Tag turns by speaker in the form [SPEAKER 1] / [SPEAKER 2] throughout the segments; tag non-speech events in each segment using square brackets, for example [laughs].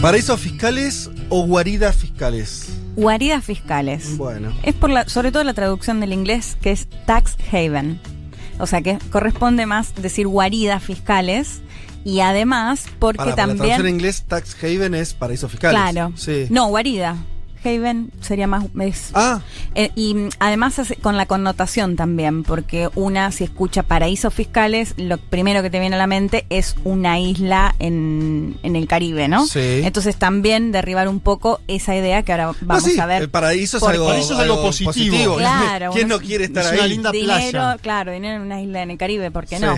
[SPEAKER 1] ¿Paraísos fiscales o guaridas fiscales?
[SPEAKER 2] Guaridas fiscales.
[SPEAKER 1] Bueno.
[SPEAKER 2] Es por la, sobre todo la traducción del inglés que es tax haven. O sea que corresponde más decir guaridas fiscales. Y además, porque
[SPEAKER 1] Para, para la
[SPEAKER 2] también.
[SPEAKER 1] traducción en inglés, tax haven es paraísos fiscales.
[SPEAKER 2] Claro.
[SPEAKER 1] Sí.
[SPEAKER 2] No, guarida. Haven sería más. es-
[SPEAKER 1] Ah,
[SPEAKER 2] eh, y además hace- con la connotación también, porque una, si escucha paraísos fiscales, lo primero que te viene a la mente es una isla en, en el Caribe, ¿no?
[SPEAKER 1] Sí.
[SPEAKER 2] Entonces también derribar un poco esa idea que ahora vamos
[SPEAKER 1] no, sí,
[SPEAKER 2] a ver.
[SPEAKER 1] El paraíso es algo,
[SPEAKER 3] Paraíso es algo positivo.
[SPEAKER 2] Claro,
[SPEAKER 1] ¿Quién
[SPEAKER 2] uno-
[SPEAKER 1] no quiere estar
[SPEAKER 3] es
[SPEAKER 1] ahí?
[SPEAKER 3] una linda
[SPEAKER 2] dinero,
[SPEAKER 3] playa.
[SPEAKER 2] claro, dinero en una isla en el Caribe, ¿por qué
[SPEAKER 1] Sí.
[SPEAKER 2] no?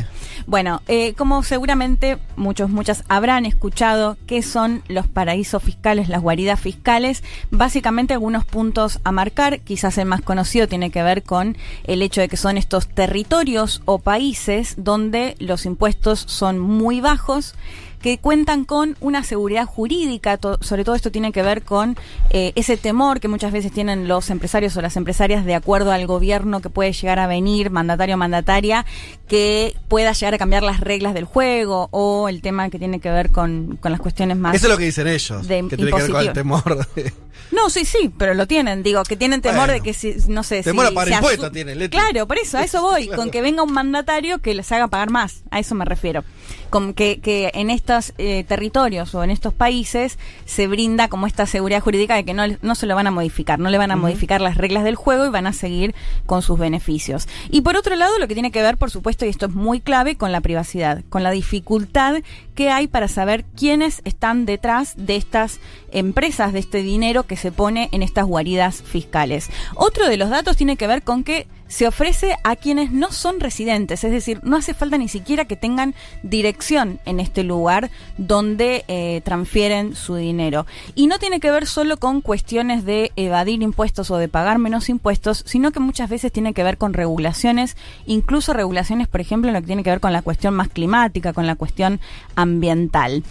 [SPEAKER 2] Bueno, eh, como seguramente muchos, muchas habrán escuchado, ¿qué son los paraísos fiscales, las guaridas fiscales? Básicamente algunos puntos a marcar, quizás el más conocido tiene que ver con el hecho de que son estos territorios o países donde los impuestos son muy bajos que cuentan con una seguridad jurídica, to- sobre todo esto tiene que ver con eh, ese temor que muchas veces tienen los empresarios o las empresarias de acuerdo al gobierno que puede llegar a venir, mandatario o mandataria, que pueda llegar a cambiar las reglas del juego o el tema que tiene que ver con, con las cuestiones más...
[SPEAKER 1] Eso es lo que dicen ellos.
[SPEAKER 2] de
[SPEAKER 1] que tiene que ver con el temor. de-
[SPEAKER 2] No, sí, sí, pero lo tienen, digo, que tienen temor
[SPEAKER 1] Bueno.
[SPEAKER 2] de que si, no sé,
[SPEAKER 1] Temor
[SPEAKER 2] si
[SPEAKER 1] a pagar
[SPEAKER 2] se
[SPEAKER 1] impuestos tienen, Leti.
[SPEAKER 2] Claro, por eso, a eso [laughs] voy,
[SPEAKER 1] Claro.
[SPEAKER 2] con que venga un mandatario que les haga pagar más, a eso me refiero. Con que, que en estos eh, territorios o en estos países se brinda como esta seguridad jurídica de que no, no se lo van a modificar, no le van a modificar las reglas del juego y van a seguir con sus beneficios. Y por otro lado, lo que tiene que ver, por supuesto, y esto es muy clave, con la privacidad, con la dificultad que hay para saber quiénes están detrás de estas empresas, de este dinero que se pone en estas guaridas fiscales. Otro de los datos tiene que ver con que se ofrece a quienes no son residentes, es decir, no hace falta ni siquiera que tengan dirección en este lugar donde eh, transfieren su dinero. Y no tiene que ver solo con cuestiones de evadir impuestos o de pagar menos impuestos, sino que muchas veces tiene que ver con regulaciones, incluso regulaciones, por ejemplo, en lo que tiene que ver con la cuestión más climática, con la cuestión ambiental.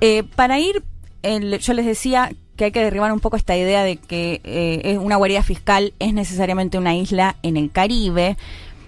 [SPEAKER 2] Eh, para ir, yo les decía que hay que derribar un poco esta idea de que eh, una guarida fiscal es necesariamente una isla en el Caribe.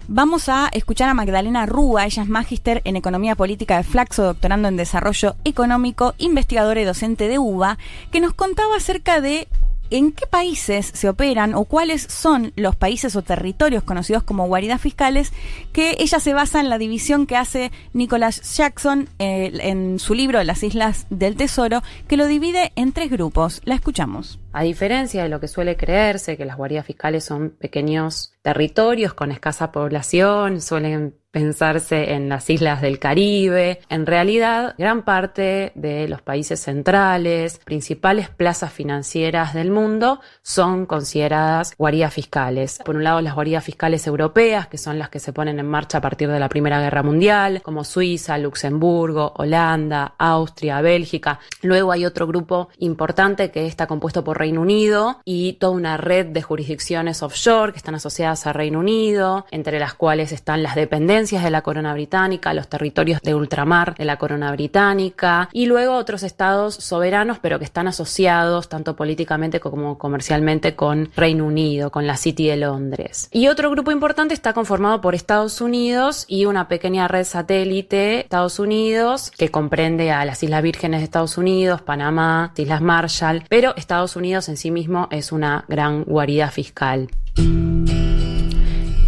[SPEAKER 2] Vamos a escuchar a Magdalena Rúa, ella es magíster en Economía Política de Flaxo, doctorando en Desarrollo Económico, investigadora y docente de UBA, que nos contaba acerca de en qué países se operan o cuáles son los países o territorios conocidos como guaridas fiscales, que ella se basa en la división que hace Nicholas Jackson eh, en su libro Las Islas del Tesoro, que lo divide en tres grupos. La escuchamos.
[SPEAKER 4] A diferencia de lo que suele creerse, que las guaridas fiscales son pequeños territorios con escasa población, suelen pensarse en las islas del Caribe. En realidad, gran parte de los países centrales, principales plazas financieras del mundo, son consideradas guaridas fiscales. Por un lado, las guaridas fiscales europeas, que son las que se ponen en marcha a partir de la Primera Guerra Mundial, como Suiza, Luxemburgo, Holanda, Austria, Bélgica. Luego hay otro grupo importante que está compuesto por Reino Unido y toda una red de jurisdicciones offshore que están asociadas a Reino Unido, entre las cuales están las dependencias de la corona británica, los territorios de ultramar de la corona británica y luego otros estados soberanos pero que están asociados tanto políticamente como comercialmente con Reino Unido, con la City de Londres. Y otro grupo importante está conformado por Estados Unidos y una pequeña red satélite Estados Unidos que comprende a las Islas Vírgenes de Estados Unidos, Panamá, Islas Marshall, pero Estados Unidos en sí mismo es una gran guarida fiscal.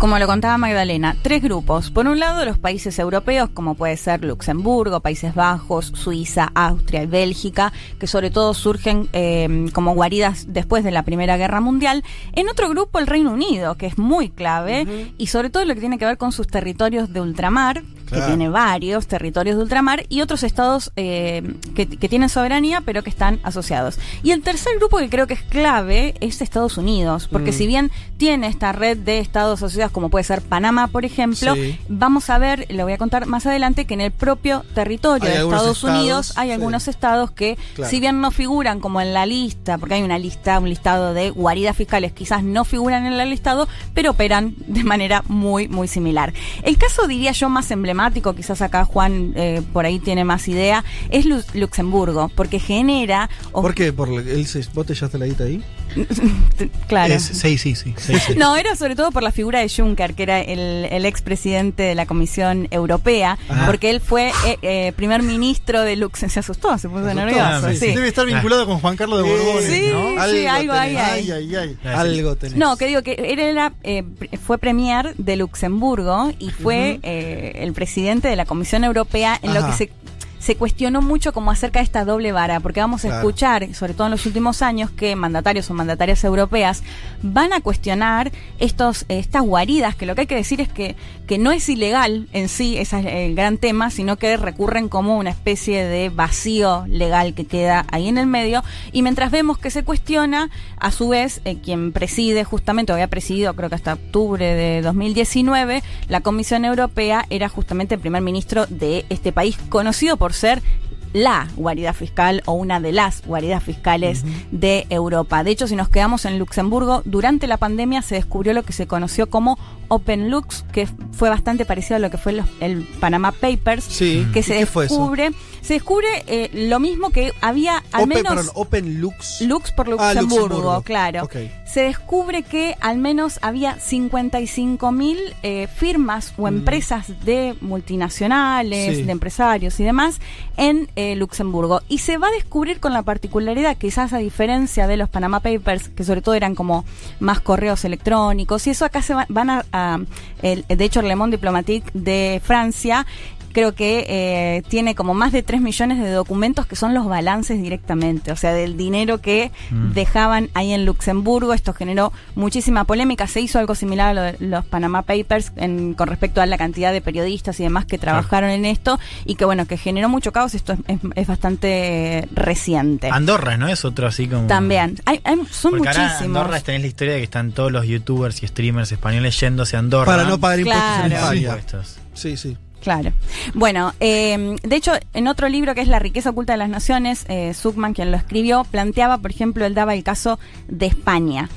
[SPEAKER 2] Como lo contaba Magdalena, tres grupos. Por un lado, los países europeos, como puede ser Luxemburgo, Países Bajos, Suiza, Austria y Bélgica, que sobre todo surgen eh, como guaridas después de la Primera Guerra Mundial. En otro grupo, el Reino Unido, que es muy clave, y sobre todo lo que tiene que ver con sus territorios de ultramar, que tiene varios territorios de ultramar, y otros estados eh, que, que tienen soberanía, pero que están asociados. Y el tercer grupo que creo que es clave es Estados Unidos, porque si bien tiene esta red de estados asociados como puede ser Panamá, por ejemplo,
[SPEAKER 1] Sí.
[SPEAKER 2] vamos a ver, lo voy a contar más adelante, que en el propio territorio
[SPEAKER 1] Hay
[SPEAKER 2] de Estados
[SPEAKER 1] estados,
[SPEAKER 2] Unidos hay
[SPEAKER 1] sí.
[SPEAKER 2] algunos estados que,
[SPEAKER 1] Claro.
[SPEAKER 2] si bien no figuran como en la lista, porque hay una lista, un listado de guaridas fiscales, quizás no figuran en el listado, pero operan de manera muy, muy similar. El caso, diría yo, más emblemático, quizás acá Juan eh, por ahí tiene más idea, es Lu- Luxemburgo, porque genera...
[SPEAKER 1] ¿Por qué? ¿Por se, ¿Vos te la guita ahí? [laughs]
[SPEAKER 2] Claro.
[SPEAKER 3] Es- sí, sí, sí. sí, sí.
[SPEAKER 2] No, era sobre todo por la figura de Juncker, que era el, el expresidente de la Comisión Europea,
[SPEAKER 3] Ajá.
[SPEAKER 2] porque él fue eh, eh, primer ministro de Luxemburgo. Se asustó, se puso
[SPEAKER 1] asustó,
[SPEAKER 2] nervioso. sí.
[SPEAKER 3] sí.
[SPEAKER 5] Debe estar vinculado con Juan Carlos de Borbones,
[SPEAKER 2] Sí,
[SPEAKER 5] ¿no?
[SPEAKER 2] sí, algo ahí hay.
[SPEAKER 5] Ay, ay, ay.
[SPEAKER 1] Algo tenés.
[SPEAKER 2] No, que digo que él era, eh, fue premier de Luxemburgo y fue eh, el presidente de la Comisión Europea en lo que se, se cuestionó mucho como acerca de esta doble vara, porque vamos a
[SPEAKER 1] Claro.
[SPEAKER 2] escuchar, sobre todo en los últimos años, que mandatarios o mandatarias europeas van a cuestionar estos, estas guaridas, que lo que hay que decir es que, que no es ilegal en sí, ese es el gran tema, sino que recurren como una especie de vacío legal que queda ahí en el medio. Y mientras vemos que se cuestiona, a su vez, eh, quien preside justamente, o había presidido creo que hasta octubre de 2019, la Comisión Europea era justamente el primer ministro de este país, conocido por ser la guarida fiscal o una de las guaridas fiscales de Europa. De hecho, si nos quedamos en Luxemburgo, durante la pandemia se descubrió lo que se conoció como Open Lux, que fue bastante parecido a lo que fue los- el Panama Papers,
[SPEAKER 1] Sí.
[SPEAKER 2] que
[SPEAKER 1] ¿Y
[SPEAKER 2] se
[SPEAKER 1] fue
[SPEAKER 2] descubre, se descubre eh, lo mismo que había al
[SPEAKER 1] Open,
[SPEAKER 2] menos
[SPEAKER 1] perdón, Open Lux.
[SPEAKER 2] Lux por
[SPEAKER 1] Ah,
[SPEAKER 2] Luxemburgo, claro. Se descubre que al menos había 55 mil eh, firmas o empresas de multinacionales.
[SPEAKER 1] Sí.
[SPEAKER 2] de empresarios y demás en eh, Luxemburgo. Y se va a descubrir con la particularidad, quizás a diferencia de los Panama Papers, que sobre todo eran como más correos electrónicos, y eso acá se va- van a, a- el- de hecho, el Le Monde Diplomatique de Francia creo que eh, tiene como más de 3 millones de documentos que son los balances directamente, o sea, del dinero que dejaban ahí en Luxemburgo. Esto generó muchísima polémica. Se hizo algo similar a lo de los Panama Papers en- con respecto a la cantidad de periodistas y demás que trabajaron en esto y que, bueno, que generó mucho caos. Esto es, es- es bastante reciente.
[SPEAKER 3] Andorra, ¿no? Es otro así como.
[SPEAKER 2] También. Hay, hay- son
[SPEAKER 3] Porque ahora
[SPEAKER 2] muchísimos.
[SPEAKER 3] Andorra tenés la historia de que están todos los youtubers y streamers españoles yéndose a Andorra.
[SPEAKER 1] Para no pagar impuestos en
[SPEAKER 2] Claro.
[SPEAKER 1] España.
[SPEAKER 3] impuestos.
[SPEAKER 1] Sí, sí.
[SPEAKER 2] Claro. Bueno, eh, de hecho, en otro libro que es La riqueza oculta de las naciones, eh, Zuckman, quien lo escribió, planteaba, por ejemplo, él daba el caso de España.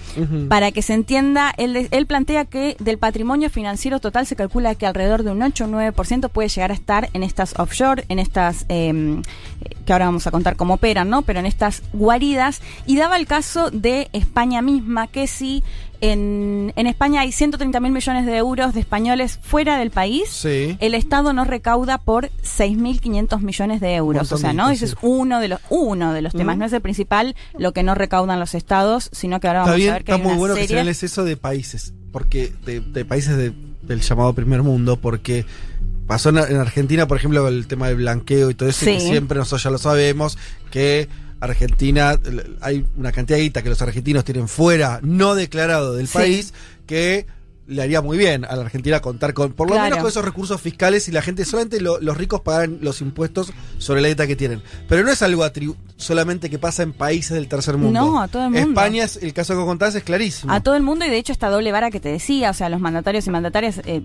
[SPEAKER 2] Para que se entienda, él, él plantea que del patrimonio financiero total se calcula que alrededor de un 8 o 9% puede llegar a estar en estas offshore, en estas, eh, que ahora vamos a contar cómo operan, ¿no? Pero en estas guaridas. Y daba el caso de España misma, que si en, en España hay 130 mil millones de euros de españoles fuera del país,
[SPEAKER 1] Sí.
[SPEAKER 2] el Estado no recauda por 6.500 millones de euros. O sea, ¿no? Ese es uno de los uno de los temas. No es el principal lo que no recaudan los estados, sino que ahora vamos
[SPEAKER 1] bien,
[SPEAKER 2] a ver que
[SPEAKER 1] está
[SPEAKER 2] hay
[SPEAKER 1] muy
[SPEAKER 2] una
[SPEAKER 1] bueno que
[SPEAKER 2] serie.
[SPEAKER 1] señales eso de países, porque de, de países de- del llamado primer mundo, porque pasó en, en Argentina, por ejemplo, el tema del blanqueo y todo eso, que
[SPEAKER 2] Sí.
[SPEAKER 1] siempre nosotros ya lo sabemos, que Argentina, hay una cantidad de guita que los argentinos tienen fuera, no declarado del
[SPEAKER 2] Sí.
[SPEAKER 1] país, que le haría muy bien a la Argentina contar con, por lo
[SPEAKER 2] Claro.
[SPEAKER 1] menos con esos recursos fiscales y la gente, solamente lo- los ricos pagan los impuestos sobre la guita que tienen. Pero no es algo atribu- solamente que pasa en países del tercer mundo.
[SPEAKER 2] No, a todo el mundo.
[SPEAKER 1] España, es, el caso que contás es clarísimo.
[SPEAKER 2] A todo el mundo y de hecho esta doble vara que te decía, o sea, los mandatarios y mandatarias eh,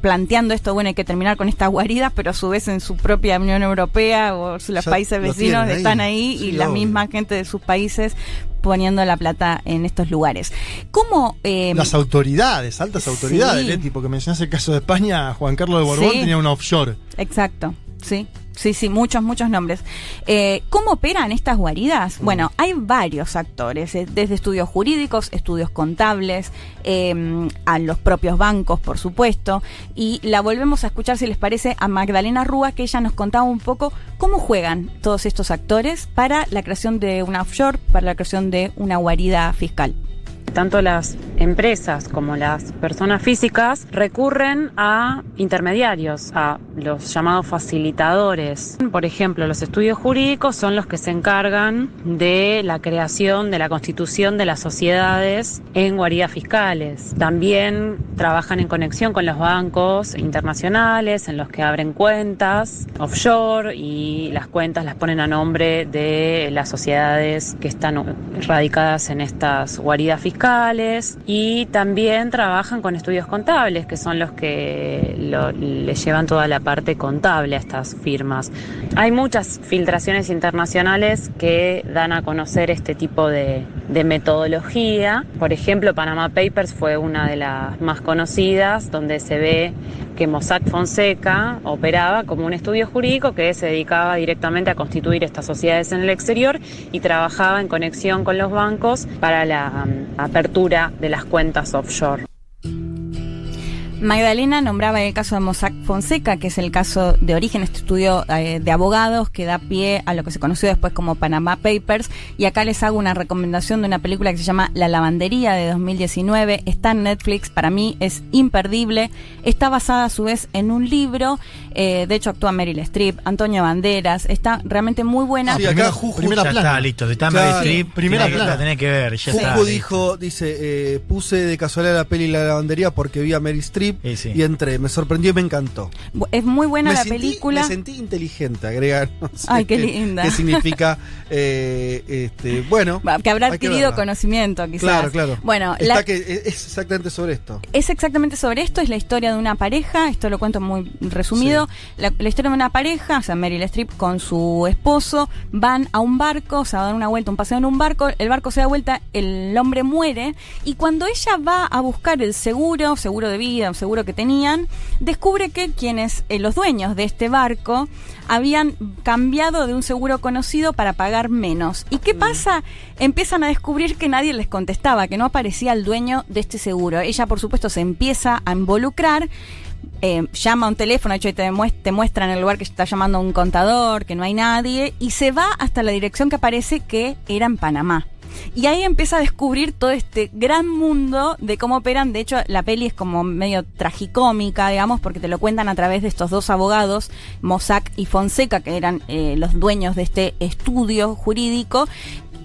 [SPEAKER 2] planteando esto, bueno, hay que terminar con estas guaridas, pero a su vez en su propia Unión Europea o los
[SPEAKER 1] Ya
[SPEAKER 2] países vecinos
[SPEAKER 1] ahí.
[SPEAKER 2] están ahí y la
[SPEAKER 1] obvio.
[SPEAKER 2] misma gente de sus países poniendo la plata en estos lugares. ¿Cómo... eh,
[SPEAKER 5] Las autoridades, altas
[SPEAKER 2] Sí.
[SPEAKER 5] autoridades, Leti, porque mencionaste el caso de España, Juan Carlos de Borbón
[SPEAKER 2] Sí.
[SPEAKER 5] tenía una offshore.
[SPEAKER 2] Exacto, sí. Sí, sí, muchos, muchos nombres. Eh, ¿Cómo operan estas
[SPEAKER 1] Mm.
[SPEAKER 2] guaridas? Bueno, hay varios actores, eh, desde estudios jurídicos, estudios contables, eh, a los propios bancos, por supuesto. Y la volvemos a escuchar, si les parece, a Magdalena Rúa, que ella nos contaba un poco cómo juegan todos estos actores para la creación de una offshore, para la creación de una guarida fiscal.
[SPEAKER 4] Tanto las empresas como las personas físicas recurren a intermediarios, a los llamados facilitadores. Por ejemplo, los estudios jurídicos son los que se encargan de la creación, de la constitución de las sociedades en guaridas fiscales. También trabajan en conexión con los bancos internacionales en los que abren cuentas offshore y las cuentas las ponen a nombre de las sociedades que están radicadas en estas guaridas fiscales y también trabajan con estudios contables, que son los que lo- le llevan toda la parte contable a estas firmas. Hay muchas filtraciones internacionales que dan a conocer este tipo de, de metodología. Por ejemplo, Panama Papers fue una de las más conocidas, donde se ve que Mossack Fonseca operaba como un estudio jurídico que se dedicaba directamente a constituir estas sociedades en el exterior y trabajaba en conexión con los bancos para la mm, apertura de las cuentas offshore.
[SPEAKER 2] Magdalena nombraba el caso de Mossack Fonseca, que es el caso de origen, este estudio eh, de abogados que da pie a lo que se conoció después como Panama Papers. Y acá les hago una recomendación de una película que se llama La Lavandería de 2019. Está en Netflix, para mí es imperdible. Está basada a su vez en un libro. eh, de hecho, actúa Meryl Streep, Antonio Banderas. Está realmente muy buena.
[SPEAKER 1] Sí, acá
[SPEAKER 5] primera-
[SPEAKER 1] Juju
[SPEAKER 5] primera
[SPEAKER 3] ya
[SPEAKER 5] plana.
[SPEAKER 3] está, listo. Si está
[SPEAKER 1] Claro.
[SPEAKER 3] Meryl Streep,
[SPEAKER 5] Primera
[SPEAKER 3] tiene que-
[SPEAKER 5] plana.
[SPEAKER 3] la tenés que ver. Ya
[SPEAKER 1] Juju
[SPEAKER 3] está.
[SPEAKER 1] dijo, dice, eh, puse de casualidad la peli La Lavandería porque vi a Mary Streep
[SPEAKER 3] Sí, sí.
[SPEAKER 1] y entré. Me sorprendió y me encantó.
[SPEAKER 2] Es muy buena
[SPEAKER 1] me
[SPEAKER 2] la
[SPEAKER 1] sentí-
[SPEAKER 2] película.
[SPEAKER 1] Me sentí inteligente, agrega. [laughs] no sé
[SPEAKER 2] Ay, qué linda.
[SPEAKER 1] ¿Qué significa? [laughs] eh, este, bueno.
[SPEAKER 2] Que habrá
[SPEAKER 1] que
[SPEAKER 2] adquirido conocimiento, quizás.
[SPEAKER 1] Claro, claro.
[SPEAKER 2] Bueno,
[SPEAKER 1] Está
[SPEAKER 2] la-
[SPEAKER 1] que es exactamente sobre esto.
[SPEAKER 2] Es exactamente sobre esto, es la historia de una pareja, esto lo cuento muy resumido, la, la historia de una pareja, o sea, Meryl Streep con su esposo, van a un barco, o sea, dan una vuelta, un paseo en un barco, el barco se da vuelta, el hombre muere, y cuando ella va a buscar el seguro, seguro de vida, un seguro que tenían, descubre que quienes, eh, los dueños de este barco, habían cambiado de un seguro conocido para pagar menos. ¿Y qué pasa? Empiezan a descubrir que nadie les contestaba, que no aparecía el dueño de este seguro. Ella, por supuesto, se empieza a involucrar. eh, llama a un teléfono, de hecho te, muest- te muestran el lugar que está llamando a un contador, que no hay nadie, y se va hasta la dirección que aparece que era en Panamá. Y ahí empieza a descubrir todo este gran mundo de cómo operan. De hecho, la peli es como medio tragicómica, digamos, porque te lo cuentan a través de estos dos abogados, Mossack y Fonseca, que eran eh, los dueños de este estudio jurídico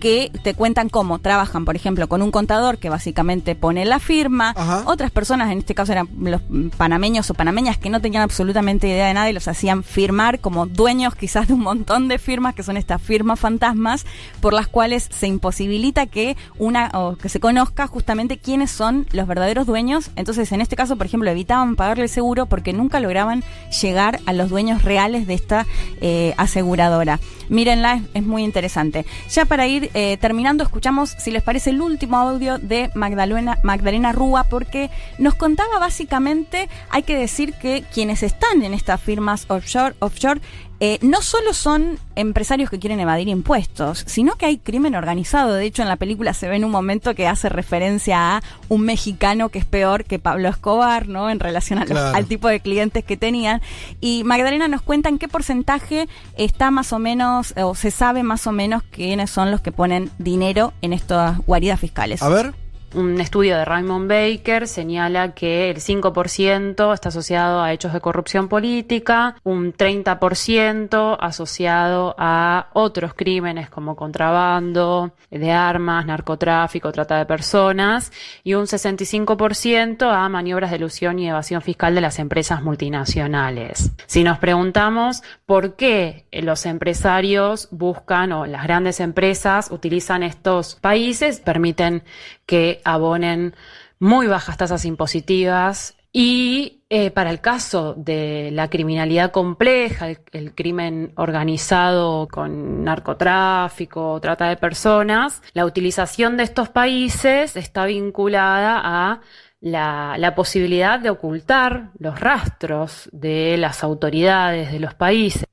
[SPEAKER 2] que te cuentan cómo trabajan, por ejemplo, con un contador que básicamente pone la firma,
[SPEAKER 1] Ajá.
[SPEAKER 2] otras personas, en este caso eran los panameños o panameñas que no tenían absolutamente idea de nada y los hacían firmar como dueños quizás de un montón de firmas, que son estas firmas fantasmas, por las cuales se imposibilita que una o que se conozca justamente quiénes son los verdaderos dueños. Entonces, en este caso, por ejemplo, evitaban pagarle el seguro porque nunca lograban llegar a los dueños reales de esta eh, aseguradora. Mírenla, es, muy interesante. Ya para ir eh, terminando, escuchamos, si les parece, el último audio de Magdalena, Magdalena Rúa, porque nos contaba básicamente, hay que decir que quienes están en estas firmas offshore, offshore eh, no solo son empresarios que quieren evadir impuestos, sino que hay crimen organizado. De hecho, en la película se ve en un momento que hace referencia a un mexicano que es peor que Pablo Escobar, ¿no? En relación a los-
[SPEAKER 1] Claro.
[SPEAKER 2] al tipo de clientes que tenían. Y Magdalena nos cuenta en qué porcentaje está más o menos, o se sabe más o menos quiénes son los que ponen dinero en estas guaridas fiscales.
[SPEAKER 1] A ver.
[SPEAKER 4] Un estudio de Raymond Baker señala que el 5% está asociado a hechos de corrupción política, un 30% asociado a otros crímenes como contrabando de armas, narcotráfico, trata de personas y un 65% a maniobras de ilusión y evasión fiscal de las empresas multinacionales. Si nos preguntamos por qué los empresarios buscan o las grandes empresas utilizan estos países, permiten que abonen muy bajas tasas impositivas y eh, para el caso de la criminalidad compleja, el, crimen organizado con narcotráfico, trata de personas, la utilización de estos países está vinculada a la posibilidad de ocultar los rastros de las autoridades de los países.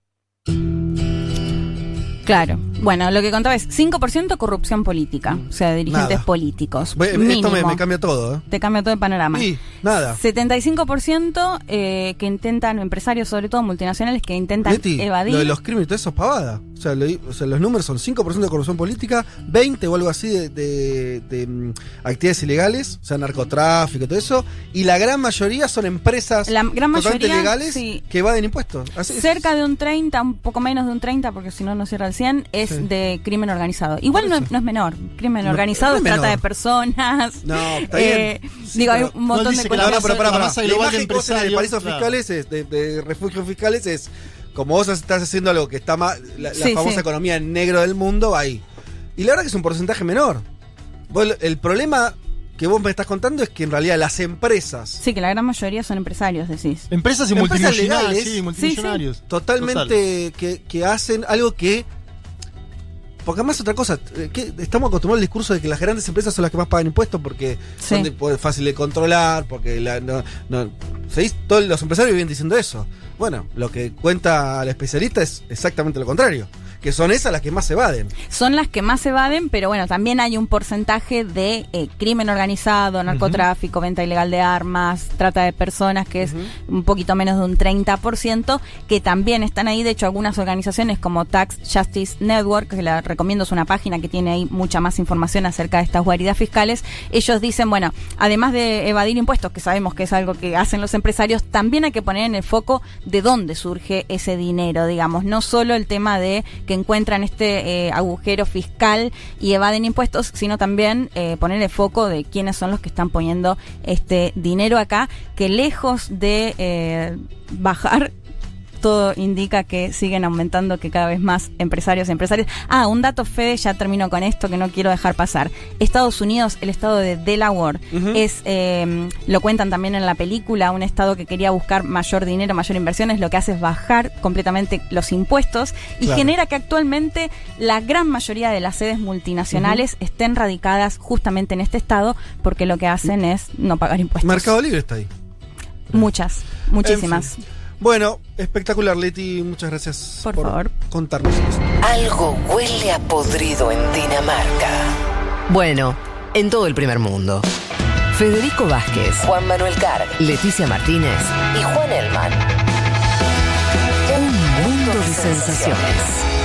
[SPEAKER 2] Claro. Bueno, lo que contaba es 5% corrupción política, o sea, dirigentes
[SPEAKER 1] Nada.
[SPEAKER 2] políticos.
[SPEAKER 1] Ve- Esto me, cambia todo, ¿eh?
[SPEAKER 2] Te cambia todo el panorama.
[SPEAKER 1] Y nada.
[SPEAKER 2] 75% eh, que intentan, empresarios sobre todo multinacionales, que intentan
[SPEAKER 1] Leti,
[SPEAKER 2] evadir.
[SPEAKER 1] lo de los crímenes y todo eso es pavada. O sea, lo- o sea, los números son 5% de corrupción política, 20 o algo así de, de- de, mm, actividades ilegales, o sea, narcotráfico y todo eso, y la gran mayoría son empresas
[SPEAKER 2] La gran mayoría,
[SPEAKER 1] legales
[SPEAKER 2] sí.
[SPEAKER 1] que evaden impuestos. Así es.
[SPEAKER 2] Cerca de un 30, un poco menos de un 30, porque si no, no cierra el 100, es
[SPEAKER 1] Sí.
[SPEAKER 2] de crimen organizado. Igual no, es- no es menor. Crimen
[SPEAKER 1] No,
[SPEAKER 2] organizado
[SPEAKER 1] no
[SPEAKER 2] trata
[SPEAKER 1] menor.
[SPEAKER 2] de personas.
[SPEAKER 1] No, está
[SPEAKER 2] Eh,
[SPEAKER 1] bien.
[SPEAKER 2] digo, hay un montón de
[SPEAKER 5] la
[SPEAKER 2] cosas.
[SPEAKER 1] no, pero pará,
[SPEAKER 5] La
[SPEAKER 1] pará.
[SPEAKER 5] masa
[SPEAKER 1] La
[SPEAKER 5] de
[SPEAKER 1] imagen de
[SPEAKER 5] empresarios,
[SPEAKER 1] paraísos
[SPEAKER 5] claro.
[SPEAKER 1] fiscales, es, de, de refugios fiscales, es como vos estás haciendo algo que está más, la, la
[SPEAKER 2] Sí,
[SPEAKER 1] famosa
[SPEAKER 2] sí.
[SPEAKER 1] economía en negro del mundo, ahí. Y la verdad que es un porcentaje menor. Vos, el problema que vos me estás contando es que en realidad las empresas
[SPEAKER 2] Sí, que la gran mayoría son empresarios, decís.
[SPEAKER 5] Empresas y
[SPEAKER 1] Empresas
[SPEAKER 5] multimillonarios.
[SPEAKER 1] legales.
[SPEAKER 5] Sí, multimillonarios.
[SPEAKER 1] totalmente que, que hacen algo que. Porque además otra cosa, eh, que estamos acostumbrados al discurso de que las grandes empresas son las que más pagan impuestos porque
[SPEAKER 2] Sí.
[SPEAKER 1] son de- fácil de controlar, porque la, no, no-. Todos los empresarios viven diciendo eso. Bueno, lo que cuenta el especialista es exactamente lo contrario, que son esas las que más se evaden.
[SPEAKER 2] Son las que más evaden, pero bueno, también hay un porcentaje de eh, crimen organizado, narcotráfico, venta ilegal de armas, trata de personas, que es un poquito menos de un 30%, que también están ahí. De hecho, algunas organizaciones como Tax Justice Network, que la recomiendo, es una página que tiene ahí mucha más información acerca de estas guaridas fiscales. Ellos dicen, bueno, además de evadir impuestos, que sabemos que es algo que hacen los empresarios, también hay que poner en el foco de dónde surge ese dinero, digamos, no solo el tema de que encuentran este eh, agujero fiscal y evaden impuestos, sino también eh, poner el foco de quiénes son los que están poniendo este dinero acá, que lejos de eh, bajar todo indica que siguen aumentando, que cada vez más empresarios y empresarias. Ah, un dato, Fede, ya termino con esto que no quiero dejar pasar. Estados Unidos, el estado de Delaware, es, eh, lo cuentan también en la película, un estado que quería buscar mayor dinero, mayor inversiones, lo que hace es bajar completamente los impuestos y
[SPEAKER 1] Claro.
[SPEAKER 2] genera que actualmente la gran mayoría de las sedes multinacionales estén radicadas justamente en este estado porque lo que hacen es no pagar impuestos.
[SPEAKER 1] Mercado Libre está ahí.
[SPEAKER 2] Muchas, muchísimas.
[SPEAKER 1] En fin. Bueno, espectacular, Leti. Muchas gracias
[SPEAKER 2] Por favor.
[SPEAKER 1] contarnos esto.
[SPEAKER 6] Algo huele a podrido en Dinamarca. Bueno, en todo el primer mundo. Federico Vázquez, Juan Manuel Carg, Leticia Martínez y Juan Elman. Un mundo de sensaciones.